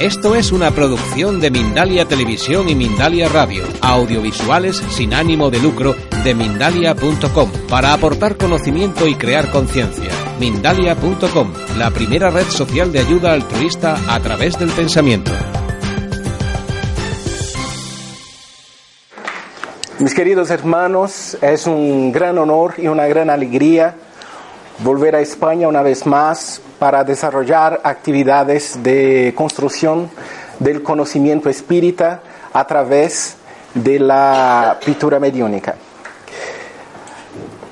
Esto es una producción de Mindalia Televisión y Mindalia Radio, audiovisuales sin ánimo de lucro de mindalia.com, para aportar conocimiento y crear conciencia. Mindalia.com, la primera red social de ayuda altruista a través del pensamiento. Mis queridos hermanos, es un gran honor y una gran alegría volver a España una vez más para desarrollar actividades de construcción del conocimiento espírita a través de la pintura mediúnica.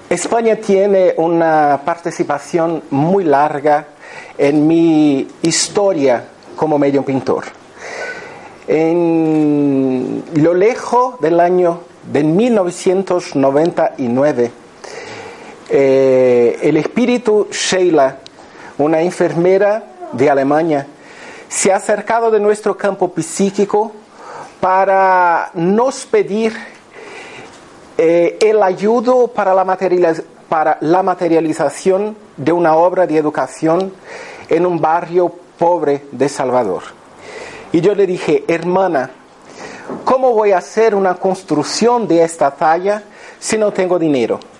España tiene una participación muy larga en mi historia como medio pintor. En lo lejos del año de 1999, eh, el espíritu Sheila, una enfermera de Alemania, se ha acercado de nuestro campo psíquico para nos pedir eh, el ayudo para la, para la materialización de una obra de educación en un barrio pobre de Salvador. Y yo le dije, hermana, ¿cómo voy a hacer una construcción de esta talla si no tengo dinero?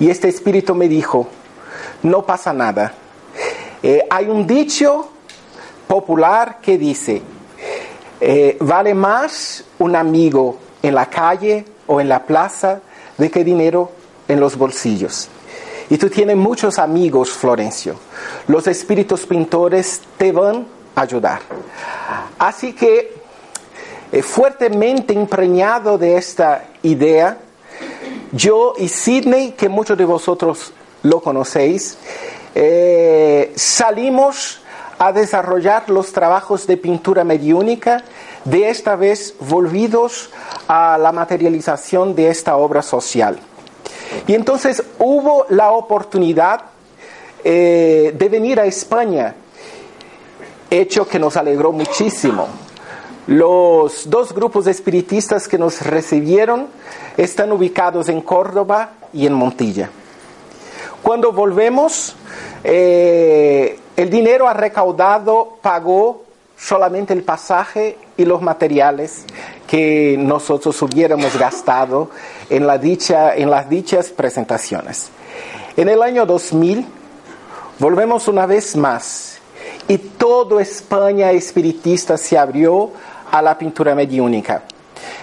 Y este espíritu me dijo, no pasa nada. Eh, hay un dicho popular que dice, eh, vale más un amigo en la calle o en la plaza de que dinero en los bolsillos. Y tú tienes muchos amigos, Florencio. Los espíritus pintores te van a ayudar. Así que, eh, fuertemente impregnado de esta idea, yo y Sidney, que muchos de vosotros lo conocéis, eh, salimos a desarrollar los trabajos de pintura mediúnica, de esta vez volvidos a la materialización de esta obra social. Y entonces hubo la oportunidad eh, de venir a España, hecho que nos alegró muchísimo. Los dos grupos espiritistas que nos recibieron están ubicados en Córdoba y en Montilla. Cuando volvemos, eh, el dinero recaudado pagó solamente el pasaje y los materiales que nosotros hubiéramos gastado en, la dicha, en las dichas presentaciones. En el año 2000 volvemos una vez más y toda España espiritista se abrió a la pintura mediúnica.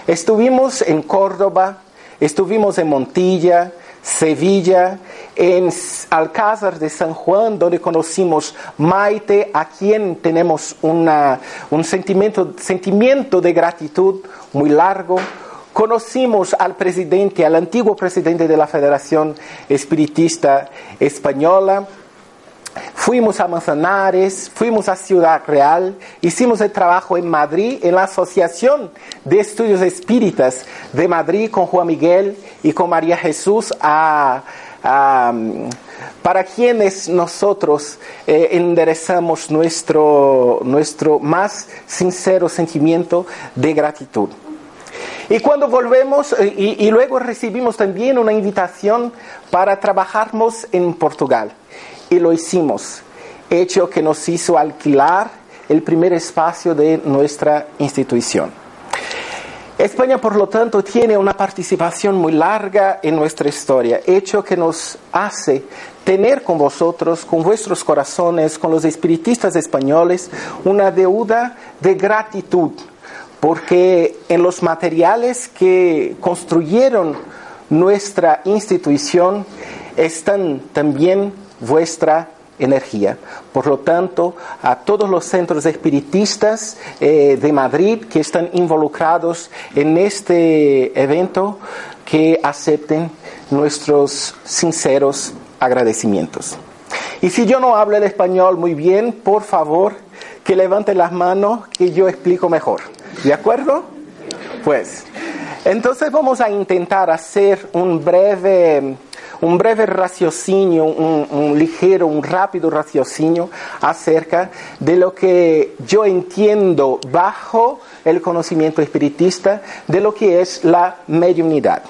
Estuvimos en Córdoba, estuvimos en Montilla, Sevilla, en Alcázar de San Juan, donde conocimos Maite, a quien tenemos un sentimiento, sentimiento de gratitud muy largo. Conocimos al presidente, al antiguo presidente de la Federación Espiritista Española, Fuimos a Manzanares, fuimos a Ciudad Real, hicimos el trabajo en Madrid, en la Asociación de Estudios Espíritas de Madrid con Juan Miguel y con María Jesús, para quienes nosotros eh, enderezamos nuestro, nuestro más sincero sentimiento de gratitud. Y cuando volvemos, eh, y, y luego recibimos también una invitación para trabajarnos en Portugal y lo hicimos, hecho que nos hizo alquilar el primer espacio de nuestra institución. España, por lo tanto, tiene una participación muy larga en nuestra historia, hecho que nos hace tener con vosotros, con vuestros corazones, con los espiritistas españoles, una deuda de gratitud, porque en los materiales que construyeron nuestra institución están también vuestra energía. Por lo tanto, a todos los centros espiritistas eh, de Madrid que están involucrados en este evento, que acepten nuestros sinceros agradecimientos. Y si yo no hablo el español muy bien, por favor, que levanten las manos que yo explico mejor. ¿De acuerdo? Pues, entonces vamos a intentar hacer un breve, un breve raciocinio, un, ligero, un rápido raciocinio acerca de lo que yo entiendo bajo el conocimiento espiritista de lo que es la mediunidad.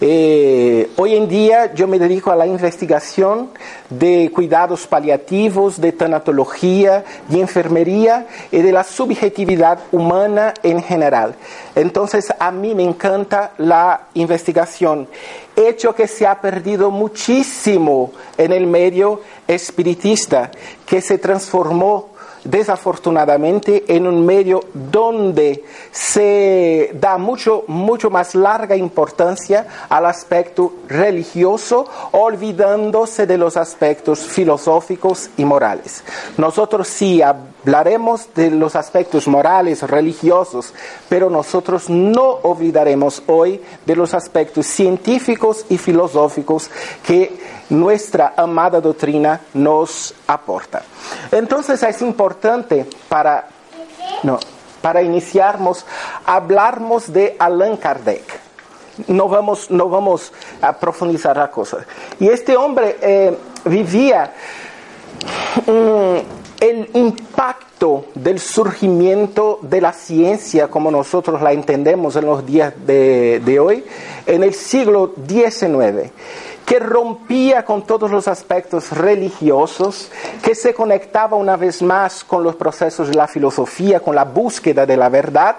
Eh, hoy en día yo me dedico a la investigación de cuidados paliativos, de tanatología, de enfermería y de la subjetividad humana en general. Entonces a mí me encanta la investigación, hecho que se ha perdido muchísimo en el medio espiritista, que se transformó desafortunadamente en un medio donde se da mucho, mucho más larga importancia al aspecto religioso, olvidándose de los aspectos filosóficos y morales. Nosotros sí hablaremos de los aspectos morales, religiosos, pero nosotros no olvidaremos hoy de los aspectos científicos y filosóficos que nuestra amada doctrina nos aporta. Entonces es importante para, no, para iniciarnos, hablarmos de Allan Kardec. No vamos, vamos a profundizar la cosa. Y este hombre eh, vivía mm, el impacto del surgimiento de la ciencia como nosotros la entendemos en los días de, de hoy en el siglo XIX que rompía con todos los aspectos religiosos, que se conectaba una vez más con los procesos de la filosofía, con la búsqueda de la verdad,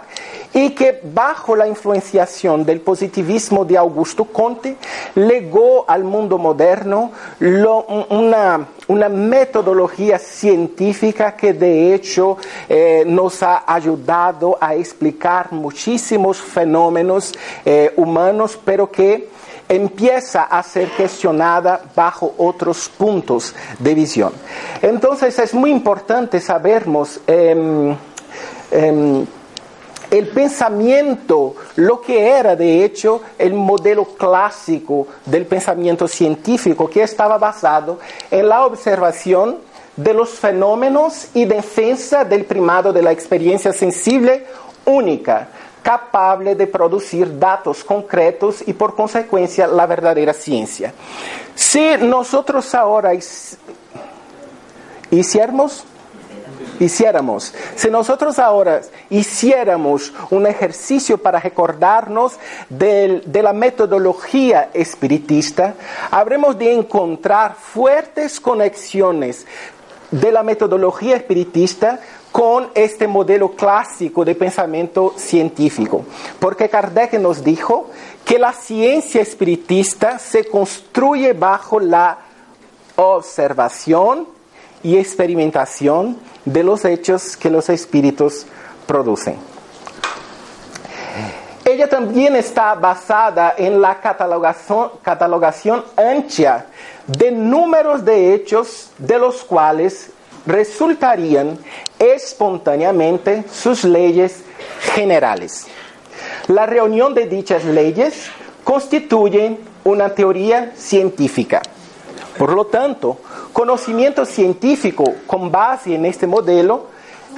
y que bajo la influenciación del positivismo de Augusto Conte legó al mundo moderno una, metodología científica que de hecho eh, nos ha ayudado a explicar muchísimos fenómenos eh, humanos, pero que empieza a ser cuestionada bajo otros puntos de visión. Entonces es muy importante sabermos em, em, el pensamiento, lo que era de hecho el modelo clásico del pensamiento científico que estaba basado en la observación de los fenómenos y defensa del primado de la experiencia sensible única capaz de producir datos concretos y por consecuencia la verdadera ciencia. Si nosotros ahora hiciéramos, si nosotros ahora hiciéramos un ejercicio para recordarnos de la metodología espiritista, habremos de encontrar fuertes conexiones de la metodología espiritista con este modelo clásico de pensamiento científico. Porque Kardec nos dijo que la ciencia espiritista se construye bajo la observación y experimentación de los hechos que los espíritus producen. Ella también está basada en la catalogación, catalogación ancha de números de hechos de los cuales resultarían espontáneamente sus leyes generales. La reunión de dichas leyes constituye una teoría científica. Por lo tanto, conocimiento científico con base en este modelo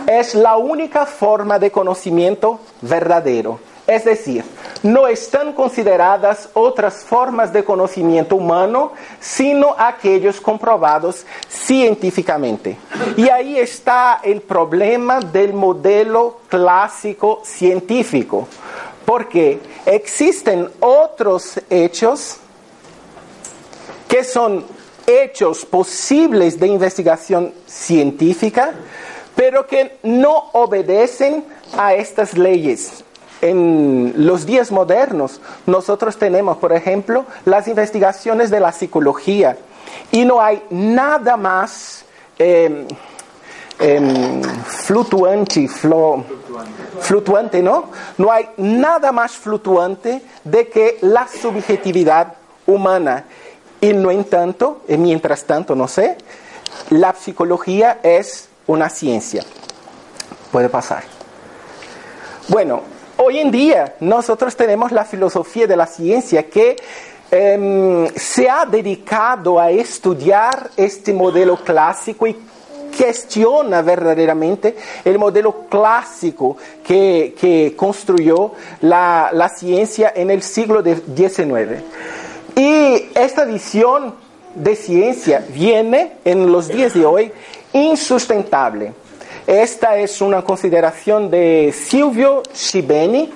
es la única forma de conocimiento verdadero es decir, no están consideradas otras formas de conocimiento humano, sino aquellos comprobados científicamente. Y ahí está el problema del modelo clásico científico, porque existen otros hechos que son hechos posibles de investigación científica, pero que no obedecen a estas leyes en los días modernos nosotros tenemos, por ejemplo, las investigaciones de la psicología y no hay nada más em, em, fluctuante, fluctuante, ¿no? No hay nada más fluctuante de que la subjetividad humana. Y no en tanto, y mientras tanto, no sé, la psicología es una ciencia. Puede pasar. Bueno, Hoy en día nosotros tenemos la filosofía de la ciencia que em, se ha dedicado a estudiar este modelo clásico y cuestiona verdaderamente el modelo clásico que, que construyó la, la, ciencia en el siglo XIX. Y esta visión de ciencia viene en los días de hoy insustentable. Esta es una consideración de Silvio Scibeni,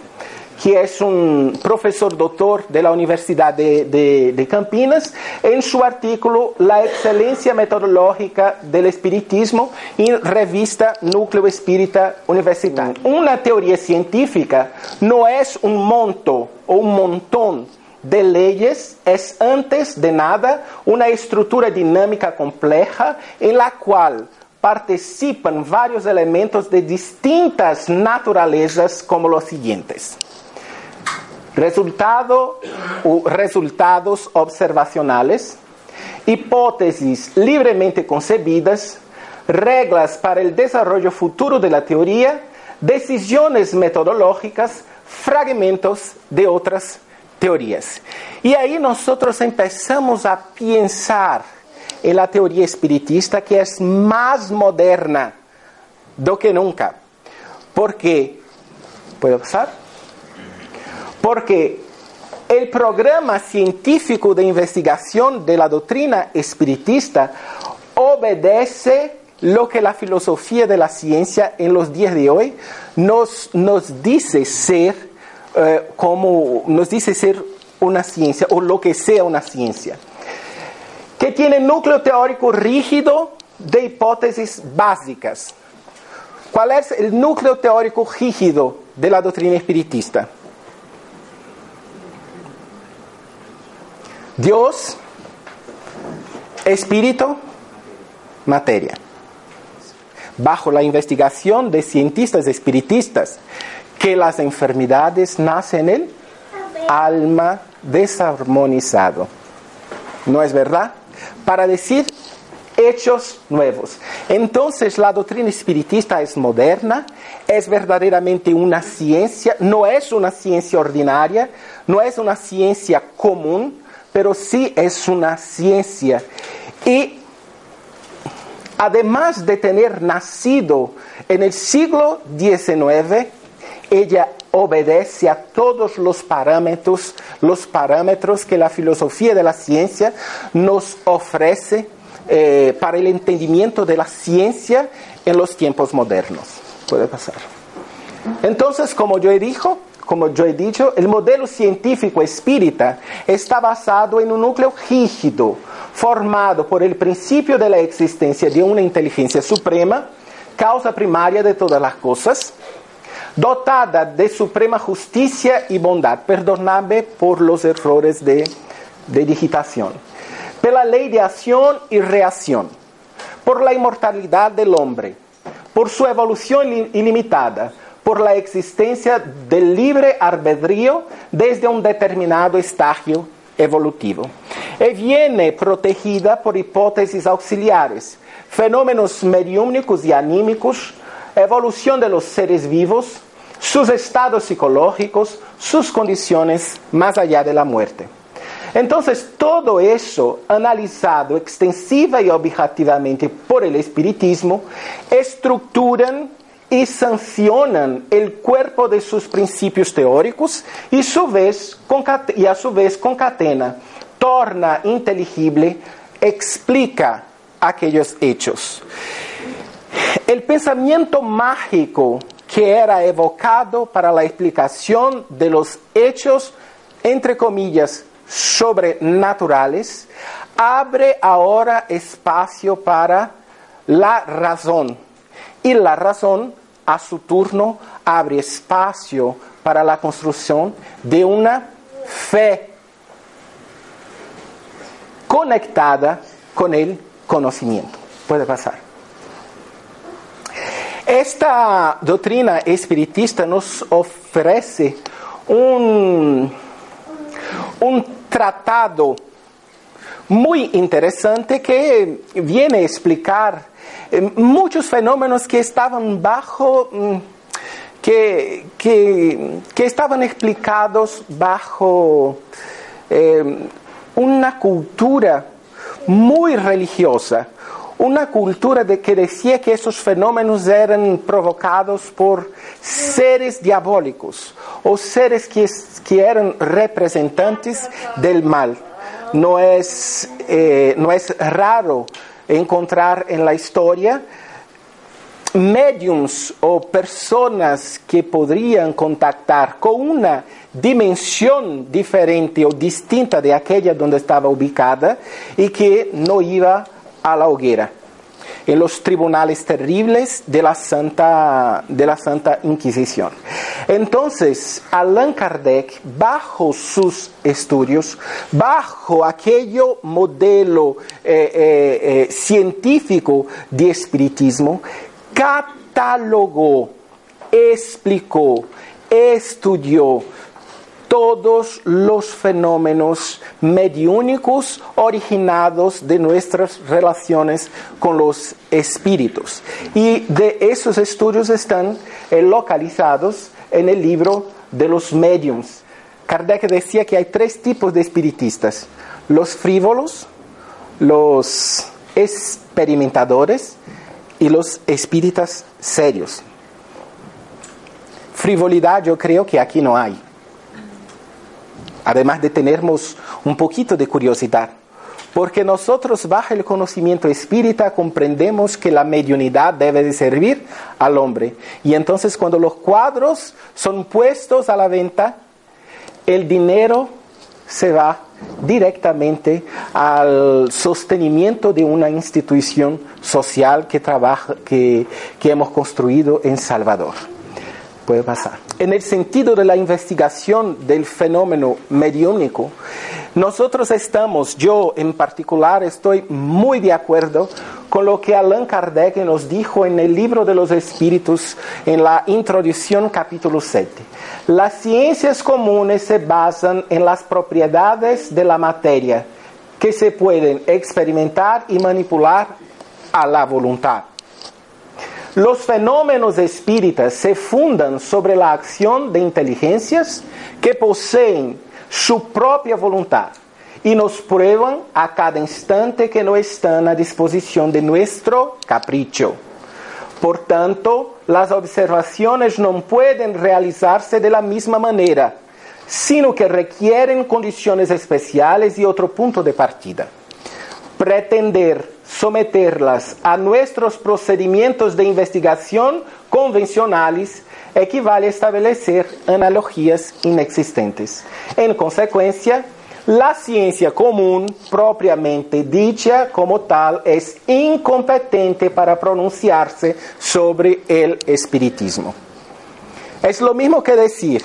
que es un profesor doctor de la Universidad de, de, de, Campinas, en su artículo La excelencia metodológica del espiritismo en revista Núcleo Espírita Universitario. Una teoría científica no es un monto o un montón de leyes, es antes de nada una estructura dinámica compleja en la cual participan varios elementos de distintas naturalezas como los siguientes. Resultado o resultados observacionales, hipótesis libremente concebidas, reglas para el desarrollo futuro de la teoría, decisiones metodológicas, fragmentos de otras teorías. Y ahí nosotros empezamos a pensar en la teoría espiritista que es más moderna do que nunca. Porque, ¿puedo pasar? Porque el programa científico de investigación de la doctrina espiritista obedece lo que la filosofía de la ciencia en los días de hoy nos, nos dice ser eh, como nos dice ser una ciencia o lo que sea una ciencia que tiene núcleo teórico rígido de hipótesis básicas. ¿Cuál es el núcleo teórico rígido de la doctrina espiritista? Dios, espíritu, materia. Bajo la investigación de cientistas espiritistas, que las enfermedades nacen en el alma desarmonizado. ¿No es verdad? Para decir hechos nuevos. Entonces la doctrina espiritista es moderna, es verdaderamente una ciencia, no es una ciencia ordinaria, no es una ciencia común, pero sí es una ciencia. Y además de tener nacido en el siglo XIX, ella obedece a todos los parámetros, los parámetros que la filosofía de la ciencia nos ofrece eh, para el entendimiento de la ciencia en los tiempos modernos. Puede pasar. Entonces, como yo he dicho, como yo he dicho, el modelo científico espírita está basado en un núcleo rígido, formado por el principio de la existencia de una inteligencia suprema, causa primaria de todas las cosas, dotada de suprema justicia y bondad. Perdonadme por los errores de, de digitación. Por la ley de acción y reacción, por la inmortalidad del hombre, por su evolución ilimitada, por la existencia del libre albedrío desde un determinado estágio evolutivo. Y viene protegida por hipótesis auxiliares, fenómenos mediúmnicos y anímicos, evolución de los seres vivos, sus estados psicológicos, sus condiciones más allá de la muerte. Entonces, todo eso, analizado extensiva y objetivamente por el espiritismo, estructuran y sancionan el cuerpo de sus principios teóricos y, su vez, y a su vez concatena, torna inteligible, explica aquellos hechos. El pensamiento mágico que era evocado para la explicación de los hechos, entre comillas, sobrenaturales, abre ahora espacio para la razón y la razón, a su turno, abre espacio para la construcción de una fe conectada con el conocimiento. Puede pasar. Esta doctrina espiritista nos ofrece un, un tratado muy interesante que viene a explicar eh, muchos fenómenos que estaban bajo, mm, que, que, estaban explicados bajo eh, una cultura muy religiosa, una cultura de que decía que esos fenómenos eran provocados por seres diabólicos o seres que, que eran representantes del mal. No es, eh, no es raro encontrar en la historia mediums o personas que podrían contactar con una dimensión diferente o distinta de aquella donde estaba ubicada y que no iba a la hoguera en los tribunales terribles de la Santa, de la Santa Inquisición. Entonces, Allan Kardec, bajo sus estudios, bajo aquello modelo eh, eh, eh, científico de espiritismo, catalogó, explicó, estudió todos los fenómenos mediúnicos originados de nuestras relaciones con los espíritus. Y de esos estudios están eh, localizados en el libro de los mediums. Kardec decía que hay tres tipos de espiritistas, los frívolos, los experimentadores y los espíritas serios. Frivolidad yo creo que aquí no hay. Además de tenermos un poquito de curiosidad. Porque nosotros bajo el conocimiento espírita comprendemos que la mediunidad debe de servir al hombre. Y entonces cuando los cuadros son puestos a la venta, el dinero se va directamente al sostenimiento de una institución social que, trabaja, que, que hemos construido en Salvador. Puede pasar. En el sentido de la investigación del fenómeno mediúnico, nosotros estamos, yo en particular, estoy muy de acuerdo con lo que Allan Kardec nos dijo en el libro de los espíritus, en la introducción capítulo 7. Las ciencias comunes se basan en las propiedades de la materia que se pueden experimentar y manipular a la voluntad. Los fenómenos espíritas se fundan sobre la acción de inteligencias que poseen su propia voluntad y nos prueban a cada instante que no están a disposición de nuestro capricho. Por tanto, las observaciones no pueden realizarse de la misma manera, sino que requieren condiciones especiales y otro punto de partida. Pretender someterlas a nuestros procedimientos de investigación convencionales equivale a establecer analogías inexistentes. En consecuencia, la ciencia común, propiamente dicha como tal, es incompetente para pronunciarse sobre el espiritismo. Es lo mismo que decir,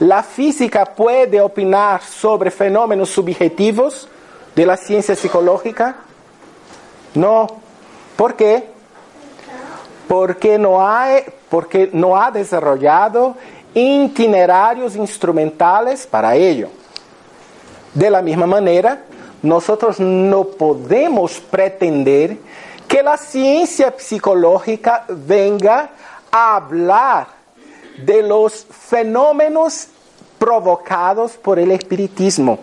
la física puede opinar sobre fenómenos subjetivos de la ciencia psicológica, no. ¿Por qué? Porque no, hay, porque no ha desarrollado itinerarios instrumentales para ello. De la misma manera, nosotros no podemos pretender que la ciencia psicológica venga a hablar de los fenómenos provocados por el espiritismo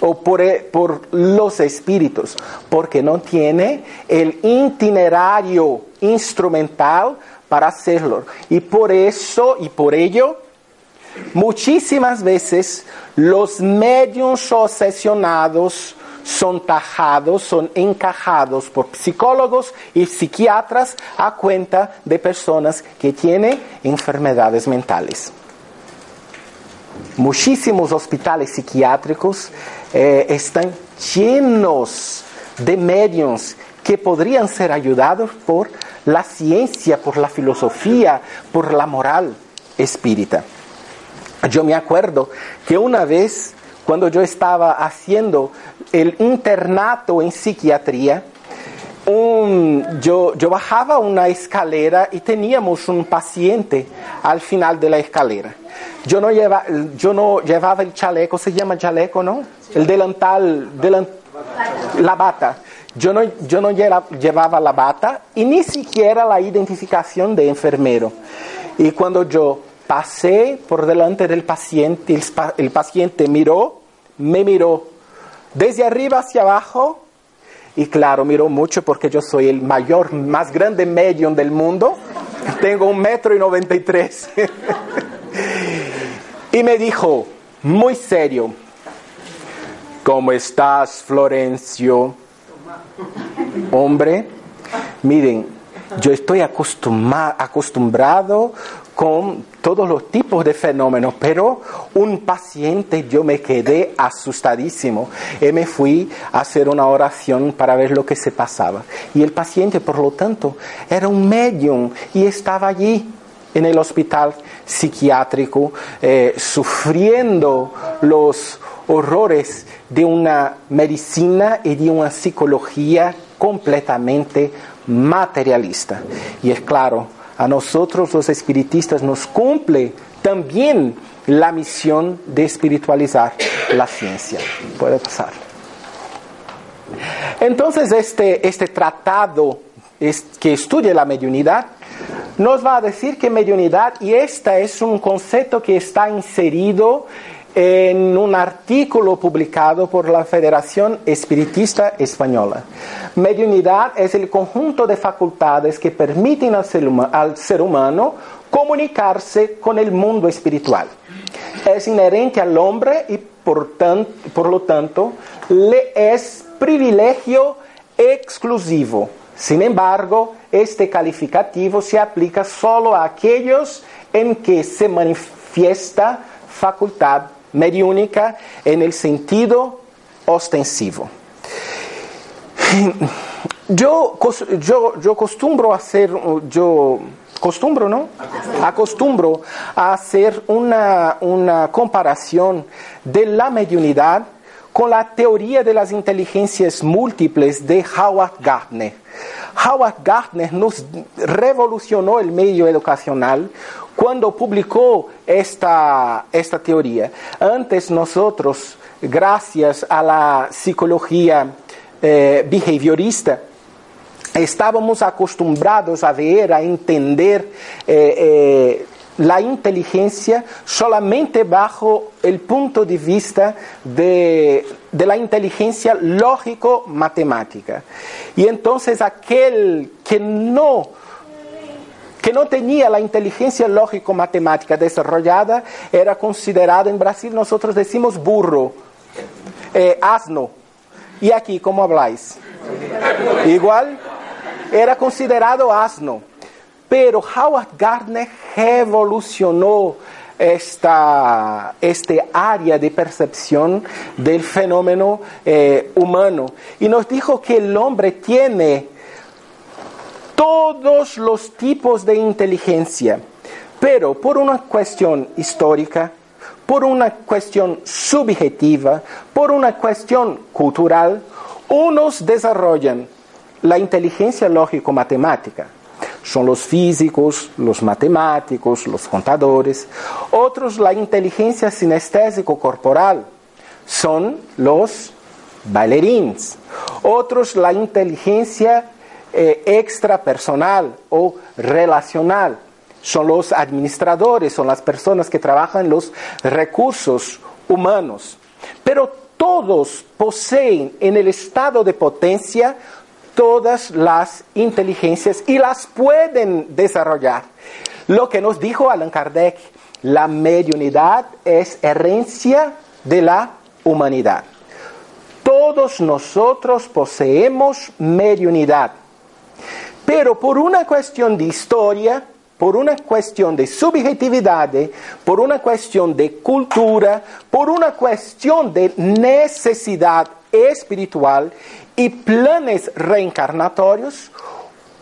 o por, por, los espíritus, porque no tiene el itinerario instrumental para hacerlo. Y por eso y por ello, muchísimas veces los medios obsesionados son tajados, son encajados por psicólogos y psiquiatras a cuenta de personas que tienen enfermedades mentales. Muchísimos hospitales psiquiátricos eh, están llenos de medios que podrían ser ayudados por la ciencia, por la filosofía, por la moral espírita. Yo me acuerdo que una vez, cuando yo estaba haciendo el internato en psiquiatría, yo, yo bajaba una escalera y teníamos un paciente al final de la escalera. Yo no, lleva, yo no llevaba el chaleco, se llama chaleco, ¿no? El delantal, la bata. Yo no, yo no llevaba la bata y ni siquiera la identificación de enfermero. Y cuando yo pasé por delante del paciente, el, el paciente miró, me miró desde arriba hacia abajo y claro, miró mucho porque yo soy el mayor, más grande medium del mundo. Tengo un metro y noventa y tres. y me dijo, muy serio, ¿cómo estás, Florencio? Hombre, miren, yo estoy acostumbrado con todos los tipos de fenómenos, pero un paciente yo me quedé asustadísimo y me fui a hacer una oración para ver lo que se pasaba. Y el paciente, por lo tanto, era un medium y estaba allí en el hospital psiquiátrico eh, sufriendo los horrores de una medicina y de una psicología completamente materialista. Y es claro, a nosotros los espiritistas nos cumple también la misión de espiritualizar la ciencia. Puede pasar. Entonces este, este tratado que estudia la mediunidad nos va a decir que mediunidad, y este es un concepto que está inserido en un artículo publicado por la Federación Espiritista Española. Mediunidad es el conjunto de facultades que permiten al ser, humano comunicarse con el mundo espiritual. Es inherente al hombre y por, por lo tanto le es privilegio exclusivo. Sin embargo, este calificativo se aplica solo a aquellos en que se manifiesta facultad mediúnica en el sentido ostensivo. Yo, yo, yo costumbro hacer, yo costumbro, ¿no? Acostumbro a hacer una, una comparación de la mediunidad con la teoría de las inteligencias múltiples de Howard Gardner. Howard Gardner nos revolucionó el medio educacional cuando publicó esta, esta teoría. Antes nosotros, gracias a la psicología eh, behaviorista, estábamos acostumbrados a ver, a entender eh, eh, la inteligencia solamente bajo el punto de vista de, de la inteligencia lógico-matemática. Y entonces aquel que no que no tenía la inteligencia lógico-matemática desarrollada era considerado en Brasil, nosotros decimos burro, eh, asno. ¿Y aquí cómo habláis? Igual, era considerado asno. Pero Howard Gardner revolucionó esta, este área de percepción del fenómeno eh, humano y nos dijo que el hombre tiene todos los tipos de inteligencia, pero por una cuestión histórica, por una cuestión subjetiva, por una cuestión cultural, unos desarrollan la inteligencia lógico-matemática, son los físicos, los matemáticos, los contadores, otros la inteligencia sinestésico-corporal, son los bailarines, otros la inteligencia eh, extrapersonal o relacional. Son los administradores, son las personas que trabajan los recursos humanos. Pero todos poseen en el estado de potencia todas las inteligencias y las pueden desarrollar. Lo que nos dijo Allan Kardec, la mediunidad es herencia de la humanidad. Todos nosotros poseemos mediunidad. Pero por una cuestión de historia, por una cuestión de subjetividad, por una cuestión de cultura, por una cuestión de necesidad espiritual y planes reencarnatorios,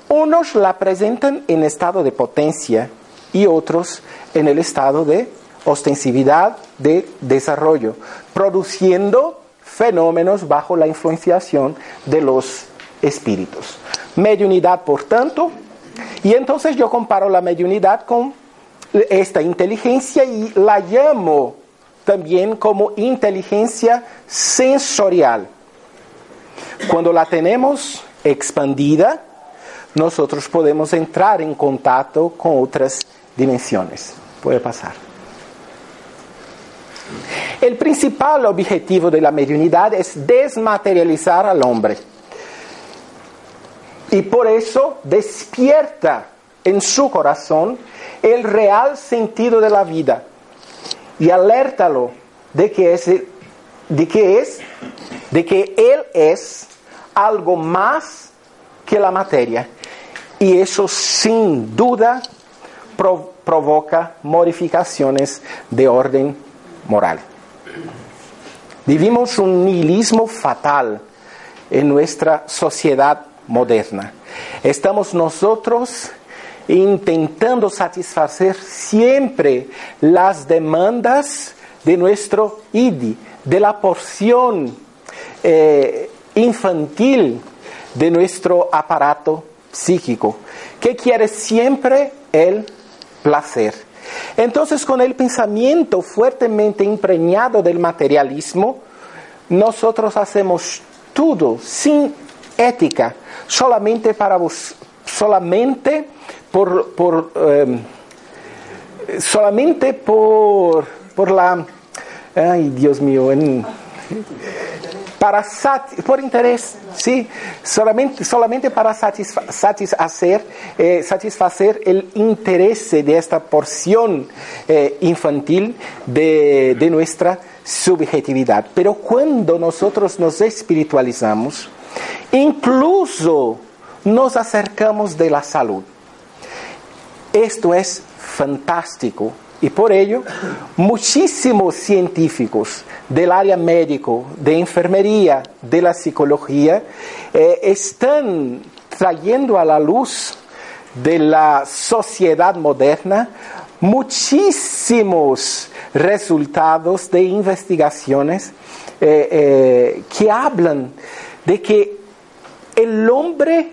unos la presentan en estado de potencia y otros en el estado de ostensividad de desarrollo, produciendo fenómenos bajo la influenciación de los espíritus mediunidad, por tanto, y entonces yo comparo la mediunidad con esta inteligencia y la llamo también como inteligencia sensorial. Cuando la tenemos expandida, nosotros podemos entrar en contacto con otras dimensiones. Puede pasar. El principal objetivo de la mediunidad es desmaterializar al hombre y por eso despierta en su corazón el real sentido de la vida y alértalo de que es, de que es, de que él es algo más que la materia. Y eso sin duda provoca modificaciones de orden moral. Vivimos un nihilismo fatal en nuestra sociedad moderna. Estamos nosotros intentando satisfacer siempre las demandas de nuestro ID, de la porción eh, infantil de nuestro aparato psíquico, que quiere siempre el placer. Entonces, con el pensamiento fuertemente impregnado del materialismo, nosotros hacemos todo sin ética, solamente para vos, solamente por, por em, solamente por, por la, ay Dios mío, para por interés, sí, solamente, solamente para satisfacer, eh, satisfacer el interés de esta porción eh, infantil de, de nuestra subjetividad. Pero cuando nosotros nos espiritualizamos, incluso nos acercamos de la salud. Esto es fantástico y por ello muchísimos científicos del área médico, de enfermería, de la psicología, eh, están trayendo a la luz de la sociedad moderna muchísimos resultados de investigaciones eh, eh, que hablan de que el hombre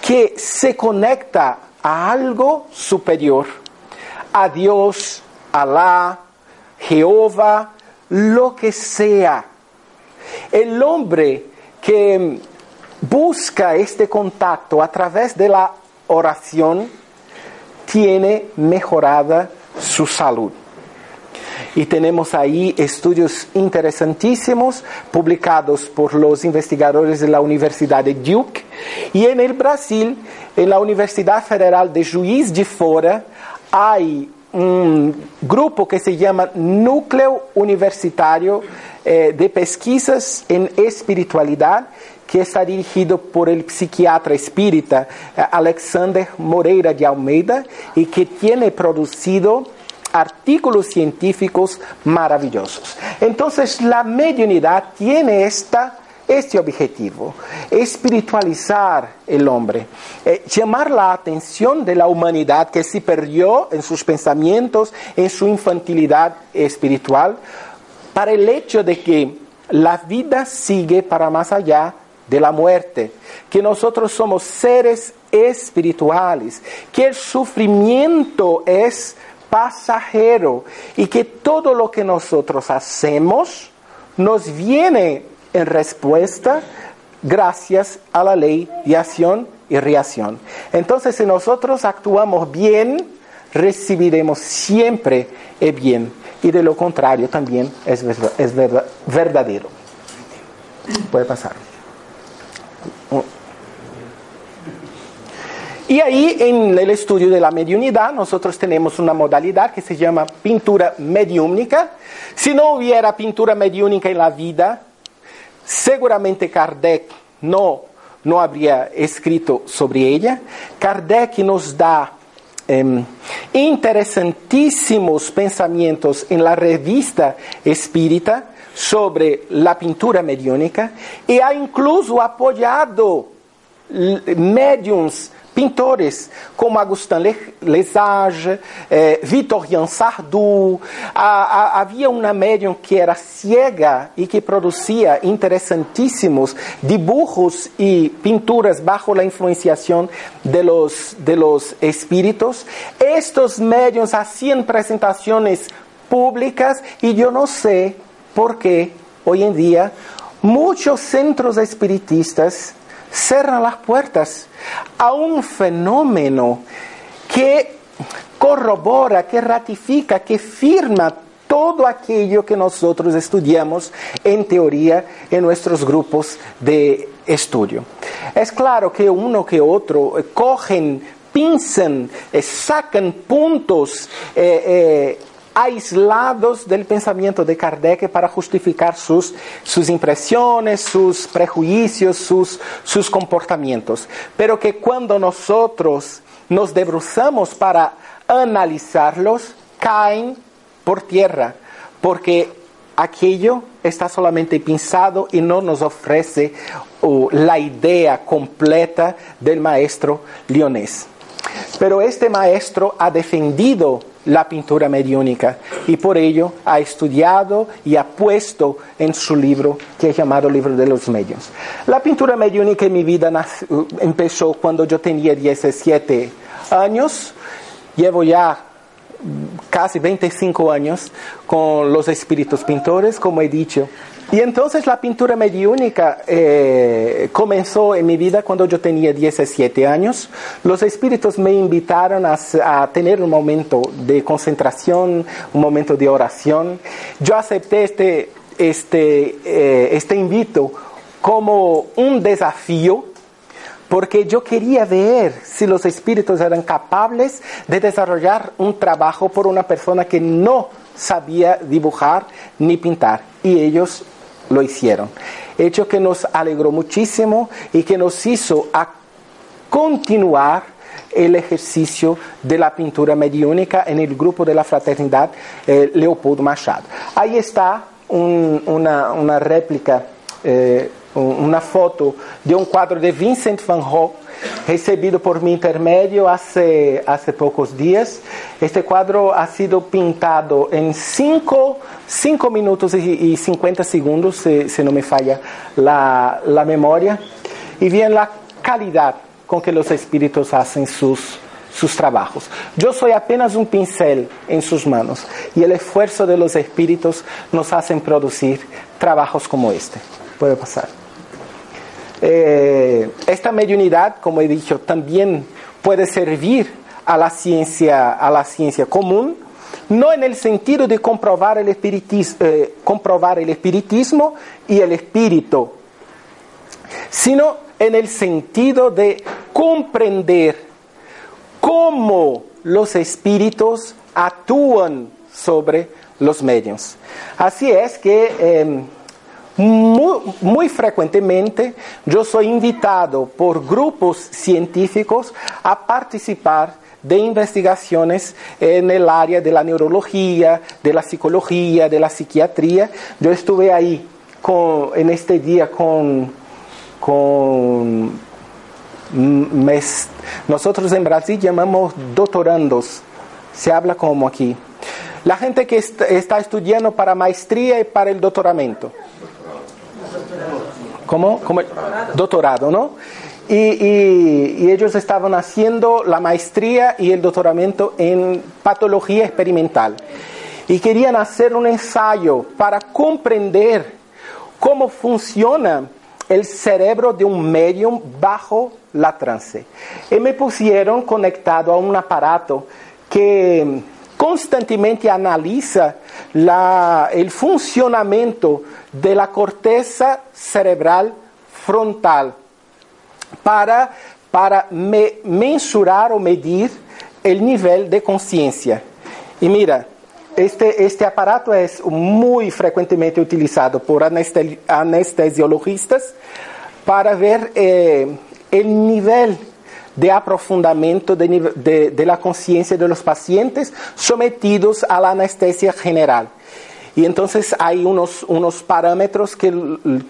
que se conecta a algo superior, a Dios, Alá, Jehová, lo que sea. El hombre que busca este contacto a través de la oración tiene mejorada su salud. Y tenemos ahí estudios interesantísimos publicados por los investigadores de la Universidad de Duke. Y en el Brasil, en la Universidad Federal de Juiz de Fora, hay un grupo que se llama Núcleo Universitario eh, de Pesquisas en Espiritualidad, que está dirigido por el psiquiatra espírita eh, Alexander Moreira de Almeida y que tiene producido artículos científicos maravillosos. Entonces, la mediunidad tiene esta este objetivo, espiritualizar el hombre, eh, llamar la atención de la humanidad que se perdió en sus pensamientos, en su infantilidad espiritual, para el hecho de que la vida sigue para más allá de la muerte, que nosotros somos seres espirituales, que el sufrimiento es pasajero y que todo lo que nosotros hacemos nos viene en respuesta gracias a la ley de acción y reacción. Entonces, si nosotros actuamos bien, recibiremos siempre el bien y de lo contrario también es, es verdadero. Puede pasar. Y ahí en el estudio de la mediunidad nosotros tenemos una modalidad que se llama pintura mediúnica. Si no hubiera pintura mediúnica en la vida, seguramente Kardec no, no habría escrito sobre ella. Kardec nos da em, interesantísimos pensamientos en la revista espírita sobre la pintura mediúnica y ha incluso apoyado médiums pintores como Augustin Lesage, eh, Victorien Sardou. havia uma médium que era ciega e que produzia interessantíssimos dibujos e pinturas bajo la influenciación de los, de los. Estos médiums hacían apresentações públicas e eu não sei por que hoje em dia muitos centros espiritistas cerran las puertas a un fenómeno que corrobora, que ratifica, que firma todo aquello que nosotros estudiamos en teoría en nuestros grupos de estudio. Es claro que uno que otro eh, cogen, pinzan, eh, sacan puntos eh, aislados del pensamiento de Kardec para justificar sus, sus impresiones, sus prejuicios, sus, sus comportamientos. Pero que cuando nosotros nos debruzamos para analizarlos, caen por tierra, porque aquello está solamente pensado y no nos ofrece la idea completa del maestro leonés. Pero este maestro ha defendido la pintura mediúnica y por ello ha estudiado y ha puesto en su libro que es llamado Libro de los Medios. La pintura mediúnica en mi vida uh, empezó cuando yo tenía 17 años, llevo ya casi 25 años con los espíritus pintores, como he dicho. Y entonces la pintura mediúnica eh, comenzó en mi vida cuando yo tenía 17 años. Los espíritus me invitaron a, tener un momento de concentración, un momento de oración. Yo acepté este, este, eh, este invito como un desafío porque yo quería ver si los espíritus eran capaces de desarrollar un trabajo por una persona que no sabía dibujar ni pintar. Y ellos lo hicieron. Hecho que nos alegró muchísimo y que nos hizo a continuar el ejercicio de la pintura mediúnica en el grupo de la fraternidad eh, Leopoldo Machado. Ahí está una, réplica. Eh, una foto de un cuadro de Vincent van Gogh recibido por mi intermedio hace, hace pocos días. Este cuadro ha sido pintado en 5 minutos y, 50 segundos, si, no me falla la, la memoria, y bien la calidad con que los espíritus hacen sus, sus trabajos. Yo soy apenas un pincel en sus manos y el esfuerzo de los espíritus nos hacen producir trabajos como este. Puede pasar. Eh, esta mediunidad, como he dicho, también puede servir a la ciencia, a la ciencia común, no en el sentido de comprobar el, espiritismo, eh, comprobar el espiritismo y el espíritu, sino en el sentido de comprender cómo los espíritus actúan sobre los medios. Así es que em, muy, frecuentemente yo soy invitado por grupos científicos a participar de investigaciones en el área de la neurología, de la psicología, de la psiquiatría. Yo estuve ahí en este día con, con nosotros en Brasil llamamos doctorandos, se habla como aquí. La gente que está estudiando para maestría y para el doctoramiento. ¿Cómo? Doctorado, ¿no? Y, ellos estaban haciendo la maestría y el doctoramiento en patología experimental. Y querían hacer un ensayo para comprender cómo funciona el cerebro de un medium bajo la trance. Y me pusieron conectado a un aparato que constantemente analiza el funcionamiento de la corteza cerebral frontal para, para mensurar o medir el nivel de conciencia. Y mira, este, este aparato es muy frecuentemente utilizado por anestesiologistas para ver eh, el nivel de aprofundamiento de, de, la conciencia de los pacientes sometidos a la anestesia general. Y entonces hay unos, unos parámetros que,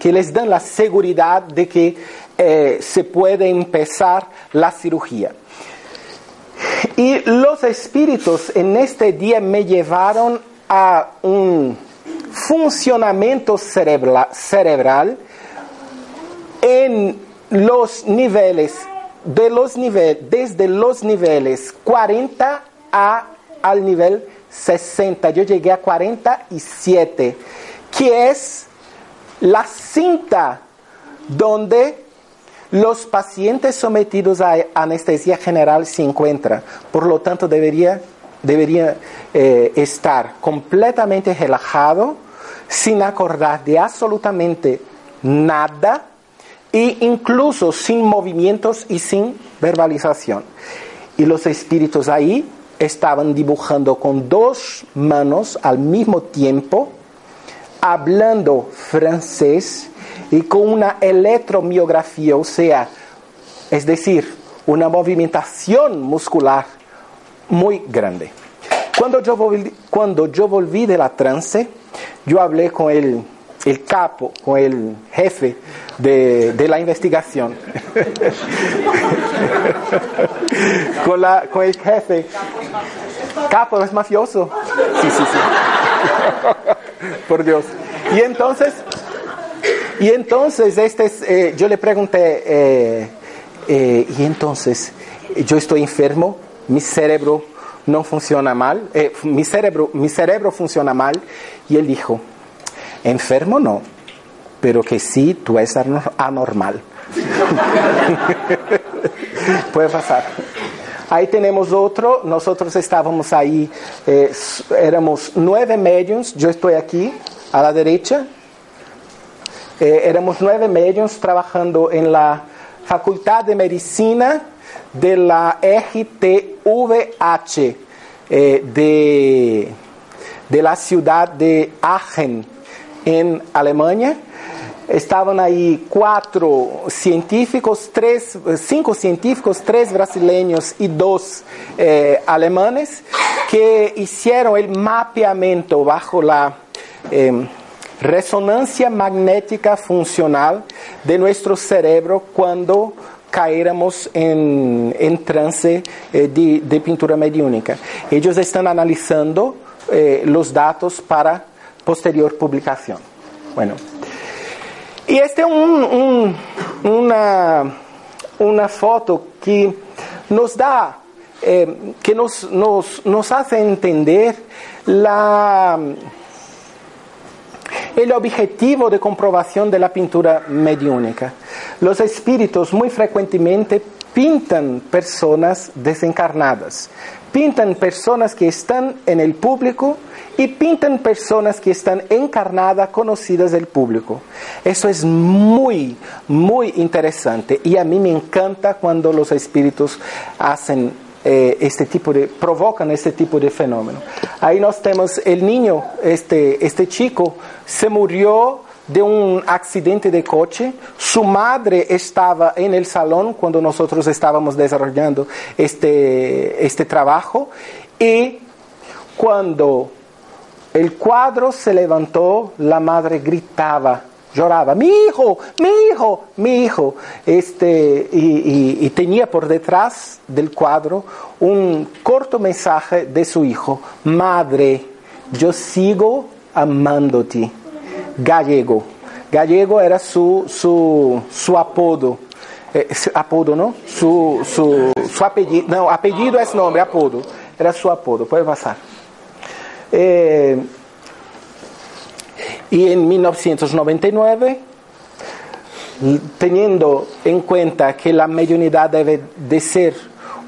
que, les dan la seguridad de que eh, se puede empezar la cirugía. Y los espíritus en este día me llevaron a un funcionamiento cerebral, cerebral en los niveles de los niveles, desde los niveles 40 a, al nivel 60. Yo llegué a 47, que es la cinta donde los pacientes sometidos a anestesia general se encuentran. Por lo tanto, debería, debería eh, estar completamente relajado, sin acordar de absolutamente nada e incluso sin movimientos y sin verbalización. Y los espíritus ahí estaban dibujando con dos manos al mismo tiempo, hablando francés y con una electromiografía, o sea, es decir, una movimentación muscular muy grande. Cuando yo volví, cuando yo volví de la trance, yo hablé con el, el capo, con el jefe de, de la investigación. con, la, con el jefe. Capo es mafioso. Sí, sí, sí. Por Dios. Y entonces, y entonces este, eh, yo le pregunté, eh, eh, y entonces yo estoy enfermo, mi cerebro no funciona mal, mi, cerebro, mi cerebro funciona mal, y él dijo, enfermo no, pero que sí, tú eres anormal. Puede pasar. Ahí tenemos otro, nosotros estábamos ahí, eh, éramos nueve medios, yo estoy aquí a la derecha, éramos nueve medios trabajando en la Facultad de Medicina de la EGTVH eh, de, de la ciudad de Aachen, en Alemania. Estaban ahí cuatro científicos, tres, cinco científicos, tres brasileños y dos eh, alemanes que hicieron el mapeamiento bajo la eh, resonancia magnética funcional de nuestro cerebro cuando caéramos en, trance eh, de, de, pintura mediúnica. Ellos están analizando eh, los datos para posterior publicación. Bueno, y este es un, un, una, una foto que nos da, eh, que nos, nos, nos hace entender la el objetivo de comprobación de la pintura mediúnica. Los espíritus muy frecuentemente pintan personas desencarnadas, pintan personas que están en el público y pintan personas que están encarnadas, conocidas del público. Eso es muy, muy interesante y a mí me encanta cuando los espíritus hacen eh, este tipo de, provocan este tipo de fenómeno. Ahí nos tenemos el niño, este, este chico, se murió de un accidente de coche, su madre estaba en el salón cuando nosotros estábamos desarrollando este, este trabajo y cuando el cuadro se levantó, la madre gritaba lloraba, mi hijo, mi hijo, mi hijo. Este, y, tenía por detrás del cuadro un corto mensaje de su hijo, madre, yo sigo amándote. Gallego. Gallego era su, su, su apodo. Eh, apodo, ¿no? Su, su, su, apellido. No, apellido es nombre, apodo. Era su apodo. Puede pasar. Eh, y en 1999, teniendo en cuenta que la mediunidad debe de ser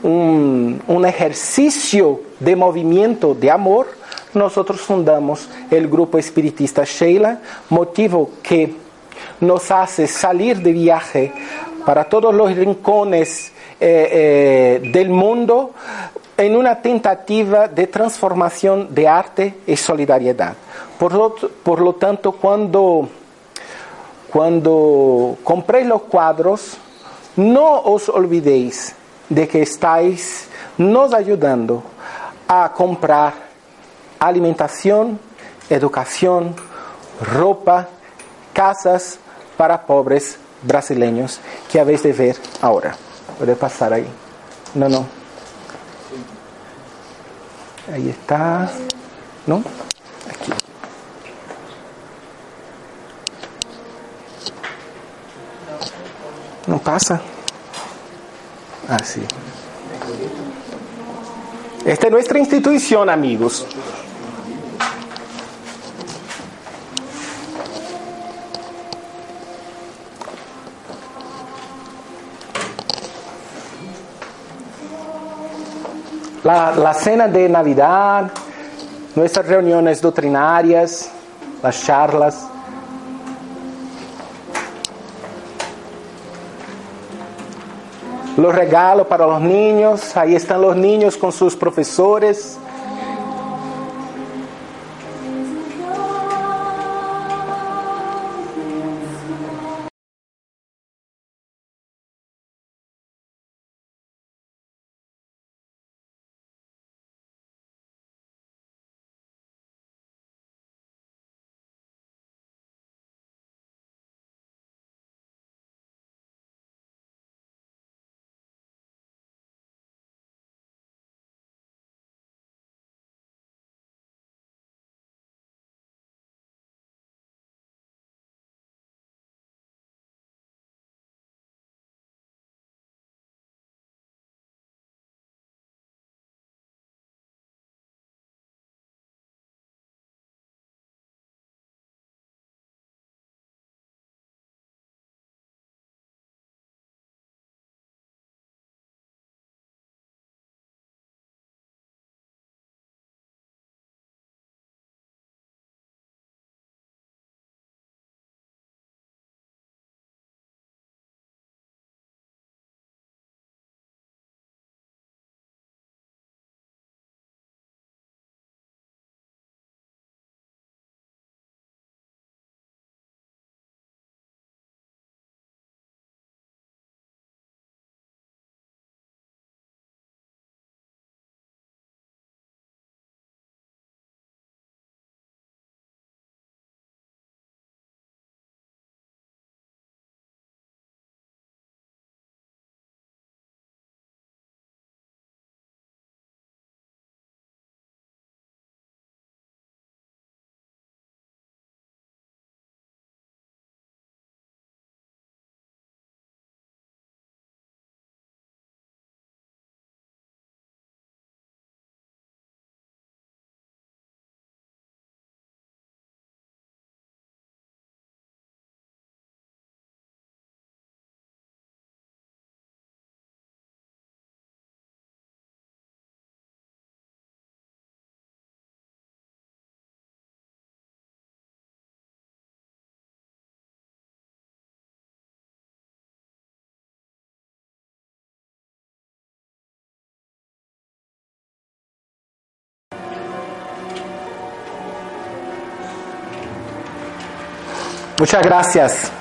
un, un ejercicio de movimiento de amor, nosotros fundamos el grupo espiritista Sheila, motivo que nos hace salir de viaje para todos los rincones eh, eh, del mundo en una tentativa de transformación de arte y solidaridad. Por lo, por lo tanto, cuando, cuando compréis los cuadros, no os olvidéis de que estáis nos ayudando a comprar alimentación, educación, ropa, casas para pobres brasileños que habéis de ver ahora. Puede pasar ahí. No, no. Ahí está. ¿No? Aquí. No pasa. Así. Ah, Esta es nuestra institución, amigos. la, la cena de Navidad, nuestras reuniones doctrinarias, las charlas. Los regalos para los niños, ahí están los niños con sus profesores. Muchas gracias.